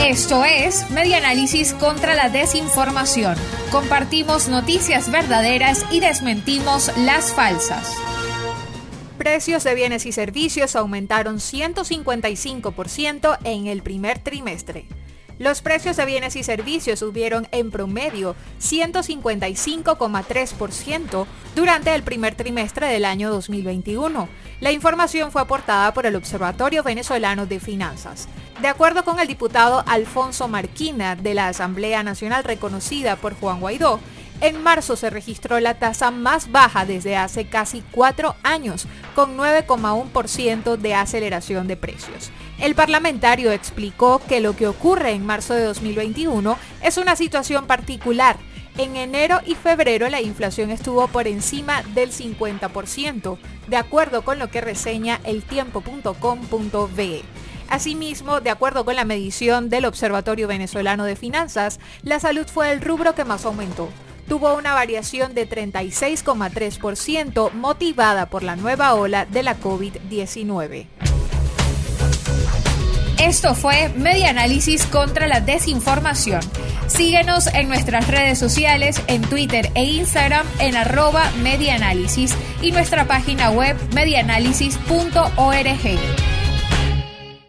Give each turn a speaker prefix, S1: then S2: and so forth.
S1: Esto es Media Análisis contra la Desinformación. Compartimos noticias verdaderas y desmentimos las falsas.
S2: Precios de bienes y servicios aumentaron 155% en el primer trimestre. Los precios de bienes y servicios subieron en promedio 155,3% durante el primer trimestre del año 2021. La información fue aportada por el Observatorio Venezolano de Finanzas. De acuerdo con el diputado Alfonso Marquina de la Asamblea Nacional reconocida por Juan Guaidó, en marzo se registró la tasa más baja desde hace casi cuatro años, con 9,1% de aceleración de precios. El parlamentario explicó que lo que ocurre en marzo de 2021 es una situación particular. En enero y febrero la inflación estuvo por encima del 50%, de acuerdo con lo que reseña eltiempo.com.be. Asimismo, de acuerdo con la medición del Observatorio Venezolano de Finanzas, la salud fue el rubro que más aumentó. Tuvo una variación de 36,3% motivada por la nueva ola de la COVID-19.
S1: Esto fue Media Análisis contra la Desinformación. Síguenos en nuestras redes sociales, en Twitter e Instagram en arroba medianálisis y nuestra página web medianálisis.org.